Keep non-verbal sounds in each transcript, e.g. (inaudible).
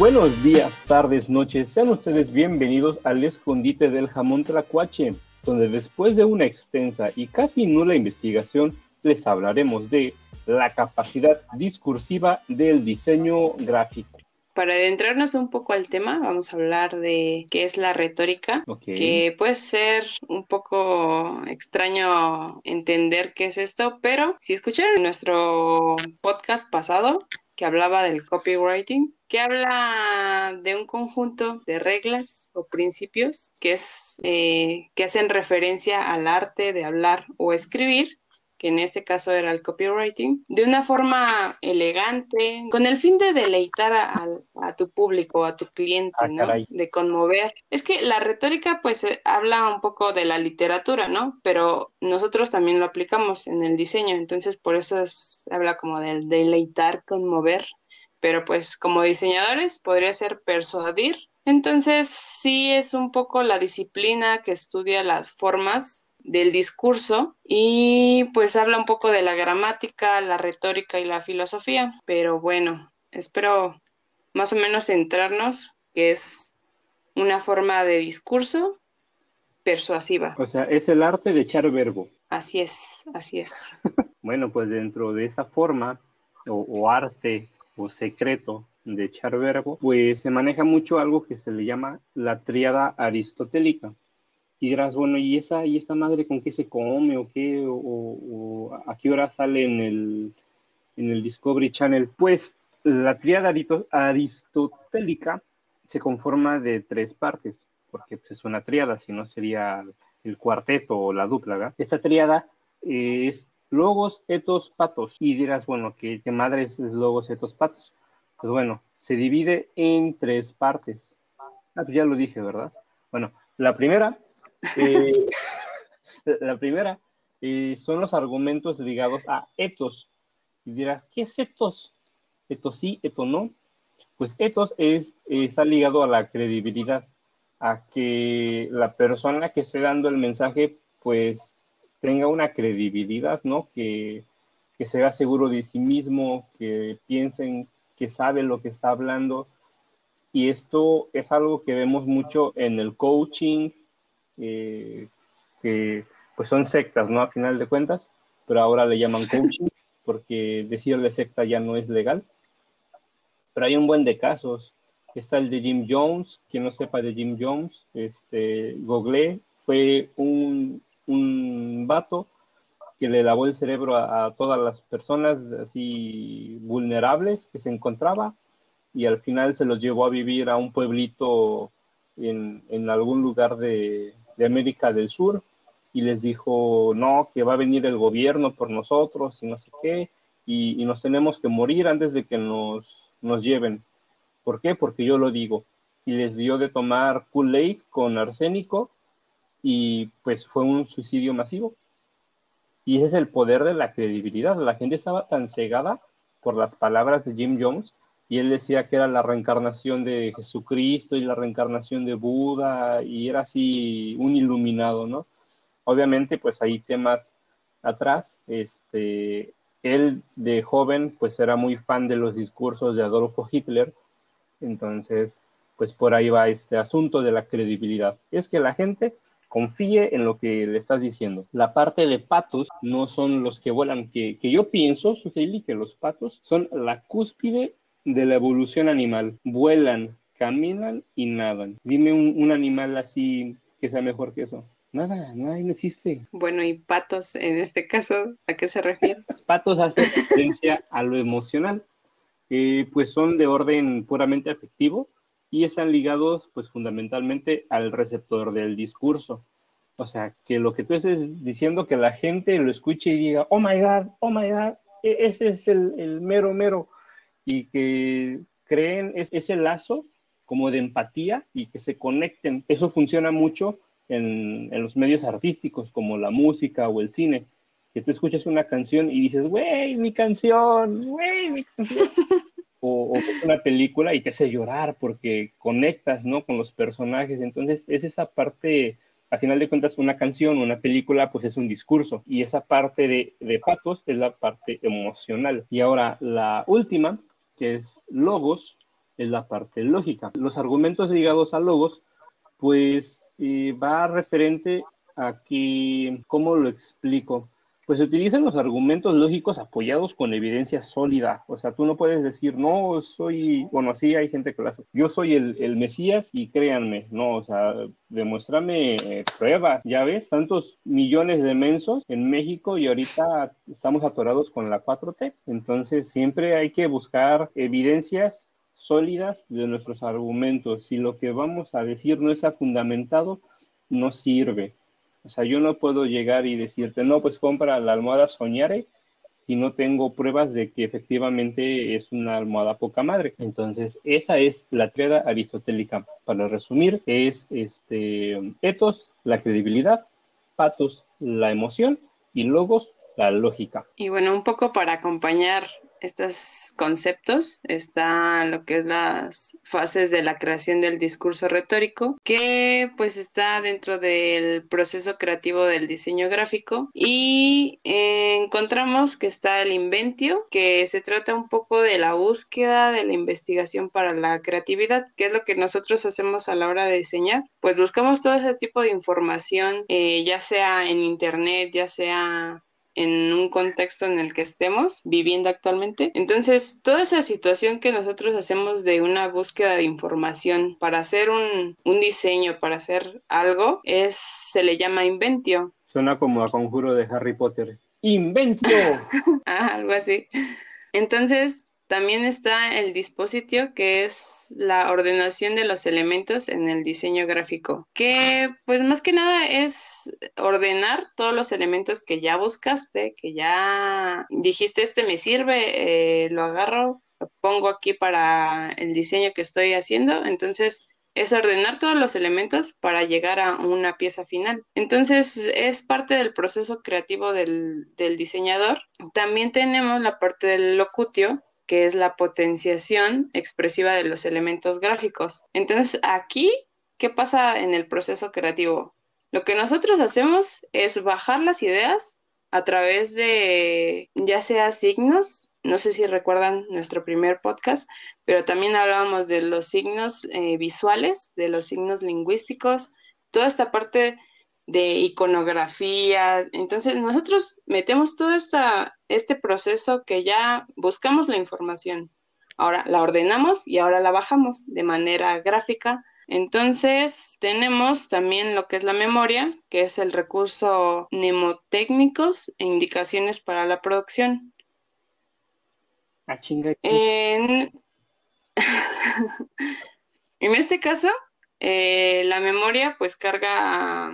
Buenos días, tardes, noches. Sean ustedes bienvenidos al escondite del jamón tlacuache, donde después de una extensa y casi nula investigación, les hablaremos de la capacidad discursiva del diseño gráfico. Para adentrarnos un poco al tema, vamos a hablar de qué es la retórica, que puede ser un poco extraño entender qué es esto, pero si escucharon nuestro podcast pasado, que hablaba del copywriting, que habla de un conjunto de reglas o principios que, es, eh, que hacen referencia al arte de hablar o escribir que en este caso era el copywriting, de una forma elegante, con el fin de deleitar a, tu público, a tu cliente, ah, ¿no? De conmover. Es que la retórica, pues, eh, habla un poco de la literatura, ¿no? Pero nosotros también lo aplicamos en el diseño, entonces por eso habla como del deleitar, conmover. Pero pues como diseñadores podría ser persuadir. Entonces sí es un poco la disciplina que estudia las formas del discurso y pues habla un poco de la gramática, la retórica y la filosofía. Pero bueno, espero más o menos centrarnos que es una forma de discurso persuasiva. O sea, es el arte de echar verbo. Así es, así es. (laughs) bueno, pues dentro de esa forma o, arte o secreto de echar verbo, pues se maneja mucho algo que se le llama la tríada aristotélica y dirás, bueno, ¿y esa y esta madre con qué se come o qué? O, a qué hora sale en el, en el Discovery Channel? Pues la tríada aristotélica se conforma de tres partes, porque pues, es una tríada, si no sería el cuarteto o la dupla. Esta tríada es logos, etos, patos. Y dirás, bueno, ¿qué, qué madre es logos, etos, patos? Pues bueno, se divide en tres partes. Ah, pues ya lo dije, ¿verdad? Bueno, la primera eh, (laughs) la primera son los argumentos ligados a etos. Y dirás, ¿qué es etos? Etos sí, etos no. Pues etos es, está ligado a la credibilidad, a que la persona que esté dando el mensaje, pues tenga una credibilidad, ¿no? Que, que sea seguro de sí mismo, que piensen que sabe lo que está hablando. Y esto es algo que vemos mucho en el coaching, eh, que pues son sectas, ¿no? A final de cuentas, pero ahora le llaman coaching porque decirle secta ya no es legal. Pero hay un buen de casos. Está el de Jim Jones, quien no sepa de Jim Jones, este, Google fue un, un vato que le lavó el cerebro a, todas las personas así vulnerables que se encontraba y al final se los llevó a vivir a un pueblito en, en algún lugar de, de América del Sur y les dijo, no, que va a venir el gobierno por nosotros y no sé qué, y, nos tenemos que morir antes de que nos, nos lleven. ¿Por qué? Porque yo lo digo. Y les dio de tomar Kool-Aid con arsénico y pues fue un suicidio masivo. Y ese es el poder de la credibilidad. La gente estaba tan cegada por las palabras de Jim Jones y él decía que era la reencarnación de Jesucristo y la reencarnación de Buda y era así un iluminado, ¿no? Obviamente, pues hay temas atrás, este, él de joven, pues era muy fan de los discursos de Adolfo Hitler, entonces, pues por ahí va este asunto de la credibilidad. Es que la gente confíe en lo que le estás diciendo. La parte de patos no son los que vuelan, que, que yo pienso, Sujeli, que los patos son la cúspide de la evolución animal. Vuelan, caminan y nadan. Dime un, animal así que sea mejor que eso. Nada, no, no existe. Bueno, y patos en este caso, ¿a qué se refiere? (laughs) patos hacen referencia a lo emocional, pues son de orden puramente afectivo y están ligados pues fundamentalmente al receptor del discurso. O sea, que lo que tú estés diciendo, que la gente lo escuche y diga, oh my God, oh my God, e-, ese es el, el mero, mero y que creen ese lazo como de empatía y que se conecten. Eso funciona mucho en, los medios artísticos como la música o el cine, que tú escuchas una canción y dices, güey, mi canción, güey, mi canción. (laughs) o, una película y te hace llorar porque conectas, ¿no? Con los personajes. Entonces, es esa parte, a final de cuentas, una canción, una película, pues es un discurso. Y esa parte de, de patos es la parte emocional. Y ahora, la última, que es logos, es la parte lógica. Los argumentos ligados a logos, pues eh, va referente a que, ¿cómo lo explico? Pues se utilizan los argumentos lógicos apoyados con evidencia sólida. O sea, tú no puedes decir, no, soy, bueno, así hay gente que lo hace. Yo soy el, Mesías y créanme, no, o sea, demuéstrame eh, pruebas. Ya ves, tantos millones de mensos en México y ahorita estamos atorados con la 4T. Entonces, siempre hay que buscar evidencias sólidas de nuestros argumentos. Si lo que vamos a decir no está fundamentado, no sirve. O sea, yo no puedo llegar y decirte, no, pues compra la almohada Soñare si no tengo pruebas de que efectivamente es una almohada poca madre. Entonces, esa es la triada aristotélica. Para resumir, es este etos, la credibilidad, patos, la emoción y logos, la lógica. Y bueno, un poco para acompañar estos conceptos está lo que es las fases de la creación del discurso retórico, que pues está dentro del proceso creativo del diseño gráfico. Y encontramos que está el inventio, que se trata un poco de la búsqueda de la investigación para la creatividad, que es lo que nosotros hacemos a la hora de diseñar, pues buscamos todo ese tipo de información, eh, ya sea en internet, ya sea en un contexto en el que estemos viviendo actualmente. Entonces, toda esa situación que nosotros hacemos de una búsqueda de información para hacer un, diseño, para hacer algo, es, se le llama inventio. Suena como a conjuro de Harry Potter. ¡Inventio! (laughs) ah, algo así. Entonces, también está el dispositivo, que es la ordenación de los elementos en el diseño gráfico, que pues más que nada es ordenar todos los elementos que ya buscaste, que ya dijiste, este me sirve, eh, lo agarro, lo pongo aquí para el diseño que estoy haciendo. Entonces, es ordenar todos los elementos para llegar a una pieza final. Entonces, es parte del proceso creativo del, del diseñador. También tenemos la parte del locutio, que es la potenciación expresiva de los elementos gráficos. Entonces, aquí, ¿qué pasa en el proceso creativo? Lo que nosotros hacemos es bajar las ideas a través de ya sea signos, no sé si recuerdan nuestro primer podcast, pero también hablábamos de los signos eh, visuales, de los signos lingüísticos, toda esta parte de iconografía. Entonces, nosotros metemos todo esta, este proceso que ya buscamos la información. Ahora la ordenamos y ahora la bajamos de manera gráfica. Entonces, tenemos también lo que es la memoria, que es el recurso mnemotécnicos e indicaciones para la producción. Ah, chinga. En... (laughs) en este caso, eh, la memoria pues carga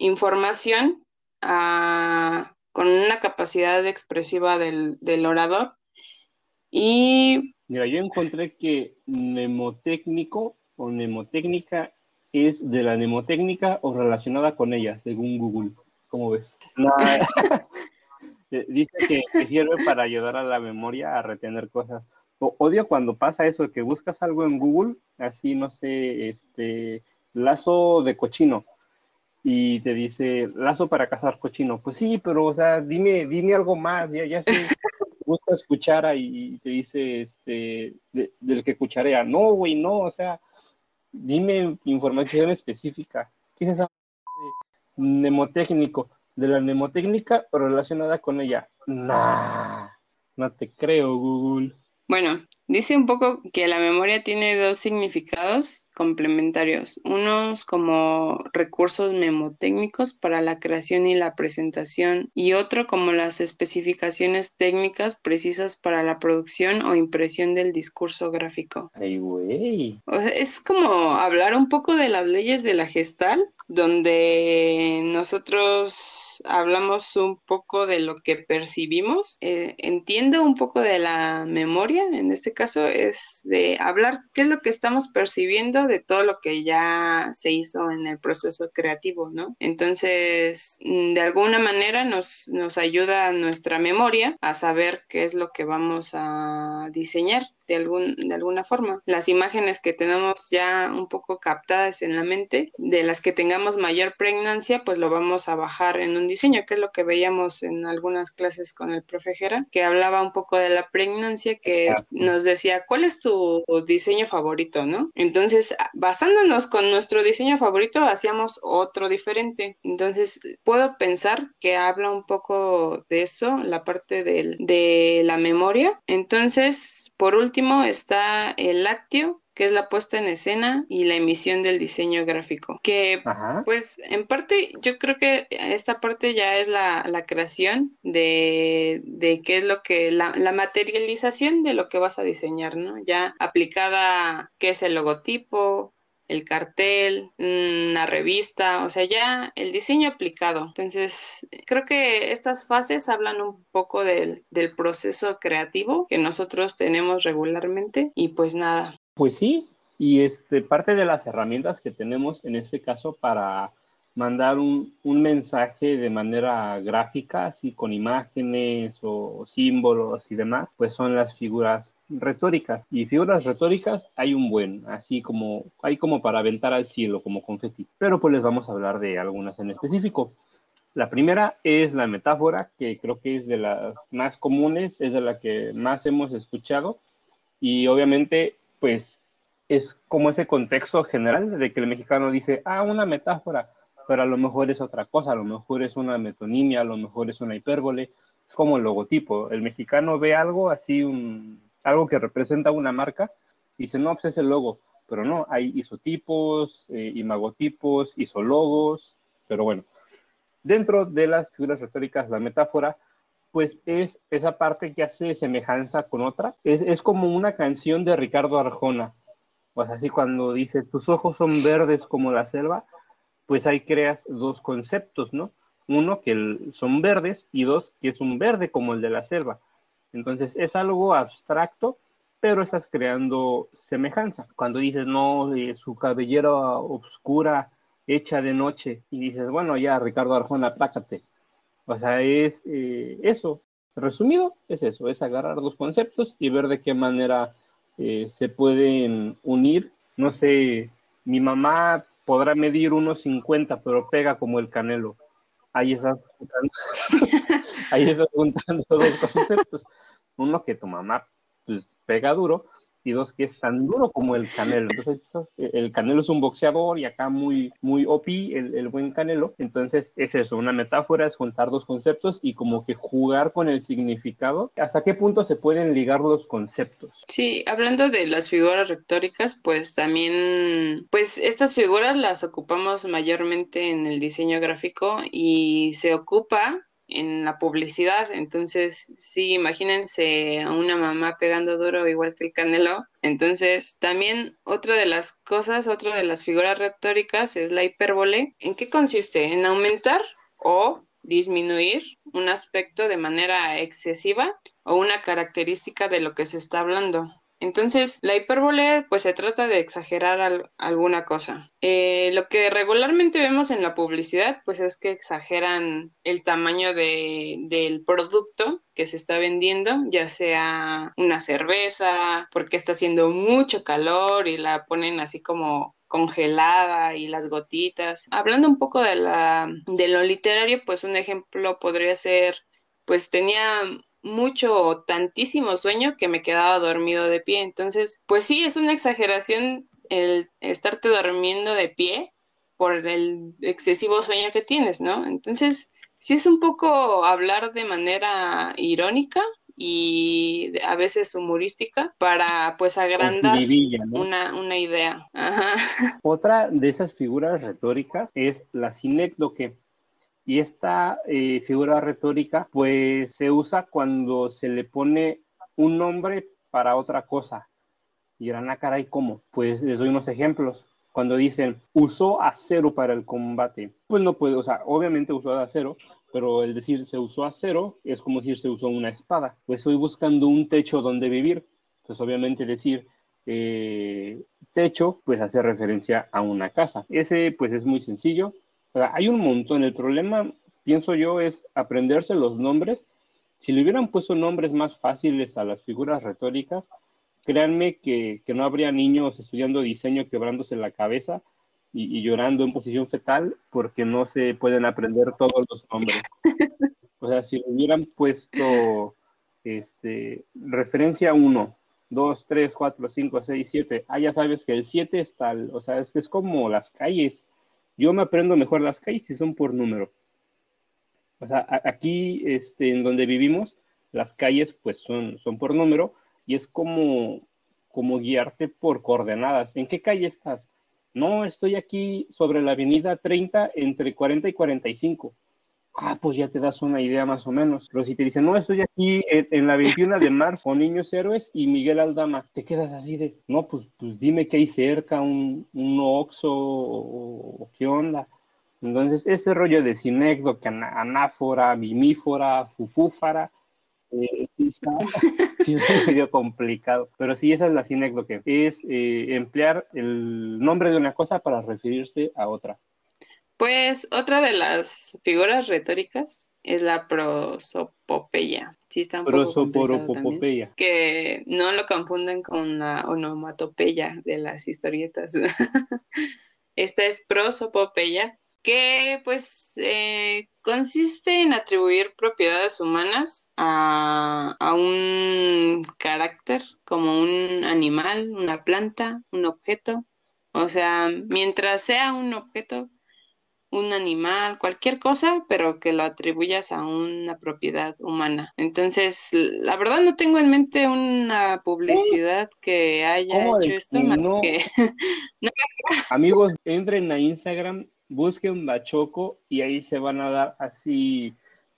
información ah, con una capacidad expresiva del, orador. Y. Mira, yo encontré que mnemotécnico o mnemotécnica es de la mnemotécnica o relacionada con ella, según Google. ¿Cómo ves? (laughs) Eh, dice que, sirve para ayudar a la memoria a retener cosas. odio cuando pasa eso, que buscas algo en Google, así, no sé, este, lazo de cochino y te dice lazo para cazar cochino. Pues sí, pero o sea, dime, dime algo más, ya, ya sé, busca cuchara y te dice este del que cucharea. No, güey, no, o sea, dime información específica. ¿Qué es esa mnemotécnico? De la mnemotécnica relacionada con ella. Nah, no te creo, Google. Bueno, dice un poco que la memoria tiene dos significados complementarios, unos como recursos memotécnicos para la creación y la presentación y otro como las especificaciones técnicas precisas para la producción o impresión del discurso gráfico. Ay, güey. es como hablar un poco de las leyes de la gestal, donde nosotros hablamos un poco de lo que percibimos. Eh, entiendo un poco de la memoria en este caso es de hablar qué es lo que estamos percibiendo de todo lo que ya se hizo en el proceso creativo, ¿no? Entonces, mm, de alguna manera nos, nos ayuda nuestra memoria a saber qué es lo que vamos a diseñar de, algún, de alguna forma. Las imágenes que tenemos ya un poco captadas en la mente, de las que tengamos mayor pregnancia, pues lo vamos a bajar en un diseño, que es lo que veíamos en algunas clases con el profe Jera, que hablaba un poco de la pregnancia, que nos decía, ¿cuál es tu diseño favorito, no? Entonces, basándonos con nuestro diseño favorito, hacíamos otro diferente. Entonces, puedo pensar que habla un poco de eso, la parte de la memoria. Entonces, por último, está el lácteo, que es la puesta en escena y la emisión del diseño gráfico. Que, pues, en parte, yo creo que esta parte ya es la, creación de, de, qué es lo que, la, la, materialización de lo que vas a diseñar, ¿no? Ya aplicada, qué es el logotipo, el cartel, una revista, o sea, ya el diseño aplicado. Entonces, creo que estas fases hablan un poco del, del proceso creativo que nosotros tenemos regularmente y pues nada. Pues sí, y este, parte de las herramientas que tenemos en este caso para mandar un, un, mensaje de manera gráfica, así con imágenes o símbolos y demás, pues son las figuras retóricas. Y figuras retóricas hay un buen, así como hay como para aventar al cielo, como confeti. Pero pues les vamos a hablar de algunas en específico. La primera es la metáfora, que creo que es de las más comunes, es de la que más hemos escuchado. Y obviamente, pues es como ese contexto general de que el mexicano dice, ah, una metáfora, pero a lo mejor es otra cosa, a lo mejor es una metonimia, a lo mejor es una hipérbole, es como el logotipo. El mexicano ve algo así, un, algo que representa una marca, y dice, no, pues es el logo, pero no, hay isotipos, eh, imagotipos, isologos, pero bueno, dentro de las figuras retóricas, la metáfora, pues es esa parte que hace semejanza con otra, es, es como una canción de Ricardo Arjona, pues así cuando dice, tus ojos son verdes como la selva, pues ahí creas dos conceptos, ¿no? Uno que son verdes y dos que es un verde como el de la selva. Entonces es algo abstracto, pero estás creando semejanza. Cuando dices, no, eh, su cabellera oscura hecha de noche, y dices, bueno, ya, Ricardo Arjona, aplácate. O sea, es eh, eso. Resumido, es eso, es agarrar dos conceptos y ver de qué manera eh, se pueden unir. No sé, mi mamá podrá medir unos 50, pero pega como el canelo ahí estás juntando, (laughs) ahí estás juntando dos conceptos. Uno que tu mamá pues pega duro y dos que es tan duro como el Canelo. Entonces, el Canelo es un boxeador y acá muy, muy OP, el, el, buen Canelo. Entonces, es eso, una metáfora, es juntar dos conceptos y como que jugar con el significado. ¿Hasta qué punto se pueden ligar los conceptos? Sí, hablando de las figuras retóricas, pues también, pues estas figuras las ocupamos mayormente en el diseño gráfico y se ocupa en la publicidad. Entonces, sí, imagínense a una mamá pegando duro igual que el Canelo. Entonces, también otra de las cosas, otra de las figuras retóricas es la hipérbole. ¿En qué consiste? En aumentar o disminuir un aspecto de manera excesiva o una característica de lo que se está hablando. Entonces, la hipérbole, pues se trata de exagerar alguna cosa. Eh, lo que regularmente vemos en la publicidad, pues es que exageran el tamaño de, del producto que se está vendiendo, ya sea una cerveza, porque está haciendo mucho calor y la ponen así como congelada y las gotitas. Hablando un poco de la de lo literario, pues un ejemplo podría ser pues tenía mucho o tantísimo sueño que me quedaba dormido de pie. Entonces, pues sí, es una exageración el estarte durmiendo de pie por el excesivo sueño que tienes, ¿no? Entonces, sí es un poco hablar de manera irónica y a veces humorística para pues agrandar una, una, idea. Otra de esas figuras retóricas es la sinécdoque y esta eh, figura retórica, pues se usa cuando se le pone un nombre para otra cosa. Y dirán, ah, caray, ¿cómo? Pues les doy unos ejemplos. Cuando dicen, usó acero para el combate, pues no puede, o sea, obviamente usó acero, pero el decir se usó acero es como decir se usó una espada. Pues estoy buscando un techo donde vivir. pues obviamente decir eh, techo, pues hace referencia a una casa. Ese pues es muy sencillo. Hay un montón. El problema, pienso yo, es aprenderse los nombres. Si le hubieran puesto nombres más fáciles a las figuras retóricas, créanme que, no habría niños estudiando diseño quebrándose la cabeza y, llorando en posición fetal porque no se pueden aprender todos los nombres. O sea, si hubieran puesto este, referencia 1, 2, 3, 4, 5, 6, 7. Ah, ya sabes que el 7 es tal, o sea, es que es como las calles. Yo me aprendo mejor las calles si son por número. O sea, aquí este, en donde vivimos, las calles pues son, son por número y es como, como guiarte por coordenadas. ¿En qué calle estás? No, estoy aquí sobre la avenida 30 entre 40 y 45 ah, pues ya te das una idea más o menos. Pero si te dicen, no, estoy aquí en, la 21 de marzo con Niños Héroes y Miguel Aldama, te quedas así de, no, pues, pues dime qué hay cerca, un, un Oxo o, qué onda. Entonces, este rollo de sinécdoque, anáfora, bimífora, fufúfara, eh, es (laughs) medio complicado, pero sí, esa es la sinécdoque, es eh, emplear el nombre de una cosa para referirse a otra. Pues otra de las figuras retóricas es la prosopopeya. Sí, está un poco Que no lo confunden con la onomatopeya de las historietas. (laughs) Esta es prosopopeya, que pues eh, consiste en atribuir propiedades humanas a, a, un carácter como un animal, una planta, un objeto. O sea, mientras sea un objeto, un animal, cualquier cosa, pero que lo atribuyas a una propiedad humana. Entonces, la verdad no tengo en mente una publicidad que haya hecho esto, más que... (laughs) Amigos, entren a Instagram, busquen Bachoco y ahí se van a dar así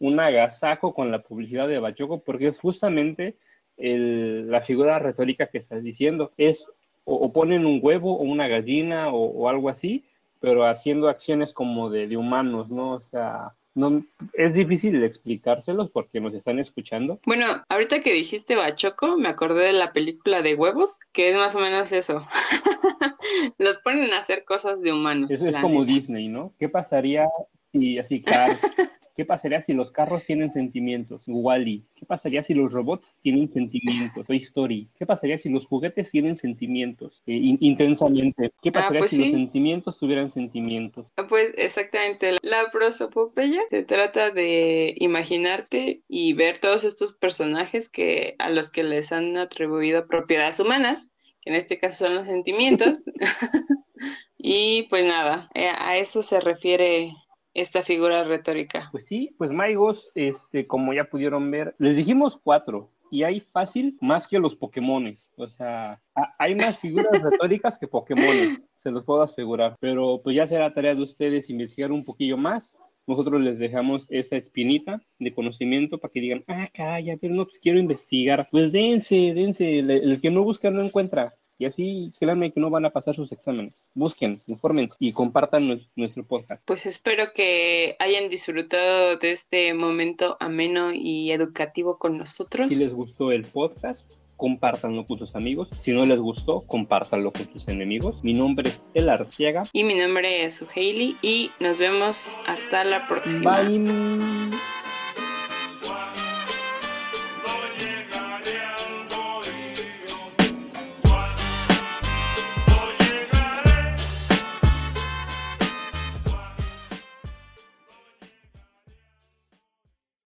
un agasajo con la publicidad de Bachoco, porque es justamente la figura retórica que estás diciendo. Es o, ponen un huevo o una gallina o algo así, pero haciendo acciones como de, humanos, ¿no? O sea, no, es difícil explicárselos porque nos están escuchando. Bueno, ahorita que dijiste Bachoco, me acordé de la película de huevos, que es más o menos eso. (laughs) Los ponen a hacer cosas de humanos. Eso es como Disney, ¿no? ¿Qué pasaría si así Cars (laughs) ¿Qué pasaría si los carros tienen sentimientos? Wally. ¿Qué pasaría si los robots tienen sentimientos? Toy Story. ¿Qué pasaría si los juguetes tienen sentimientos? Eh, intensamente. ¿Qué ah, pasaría pues si los sentimientos tuvieran sentimientos? Ah, pues exactamente. La prosopopeya se trata de imaginarte y ver todos estos personajes que a los que les han atribuido propiedades humanas, que en este caso son los sentimientos. (laughs) (laughs) y pues nada, eh, a eso se refiere esta figura retórica. Pues sí, pues Maigos, este, como ya pudieron ver, les dijimos cuatro, y hay fácil más que los Pokémones. O sea, hay más figuras (laughs) retóricas que Pokémones, se los puedo asegurar. Pero pues ya será tarea de ustedes investigar un poquillo más. Nosotros les dejamos esa espinita de conocimiento para que digan, ah, calla, pero no, pues quiero investigar. Pues dense, dense, el que no busca no encuentra. Y así, créanme que no van a pasar sus exámenes. Busquen, informen y compartan nuestro podcast. Pues espero que hayan disfrutado de este momento ameno y educativo con nosotros. Si les gustó el podcast, compártanlo con tus amigos. Si no les gustó, compártanlo con tus enemigos. Mi nombre es El Arciaga. Y mi nombre es Suheili. Y nos vemos hasta la próxima. Bye.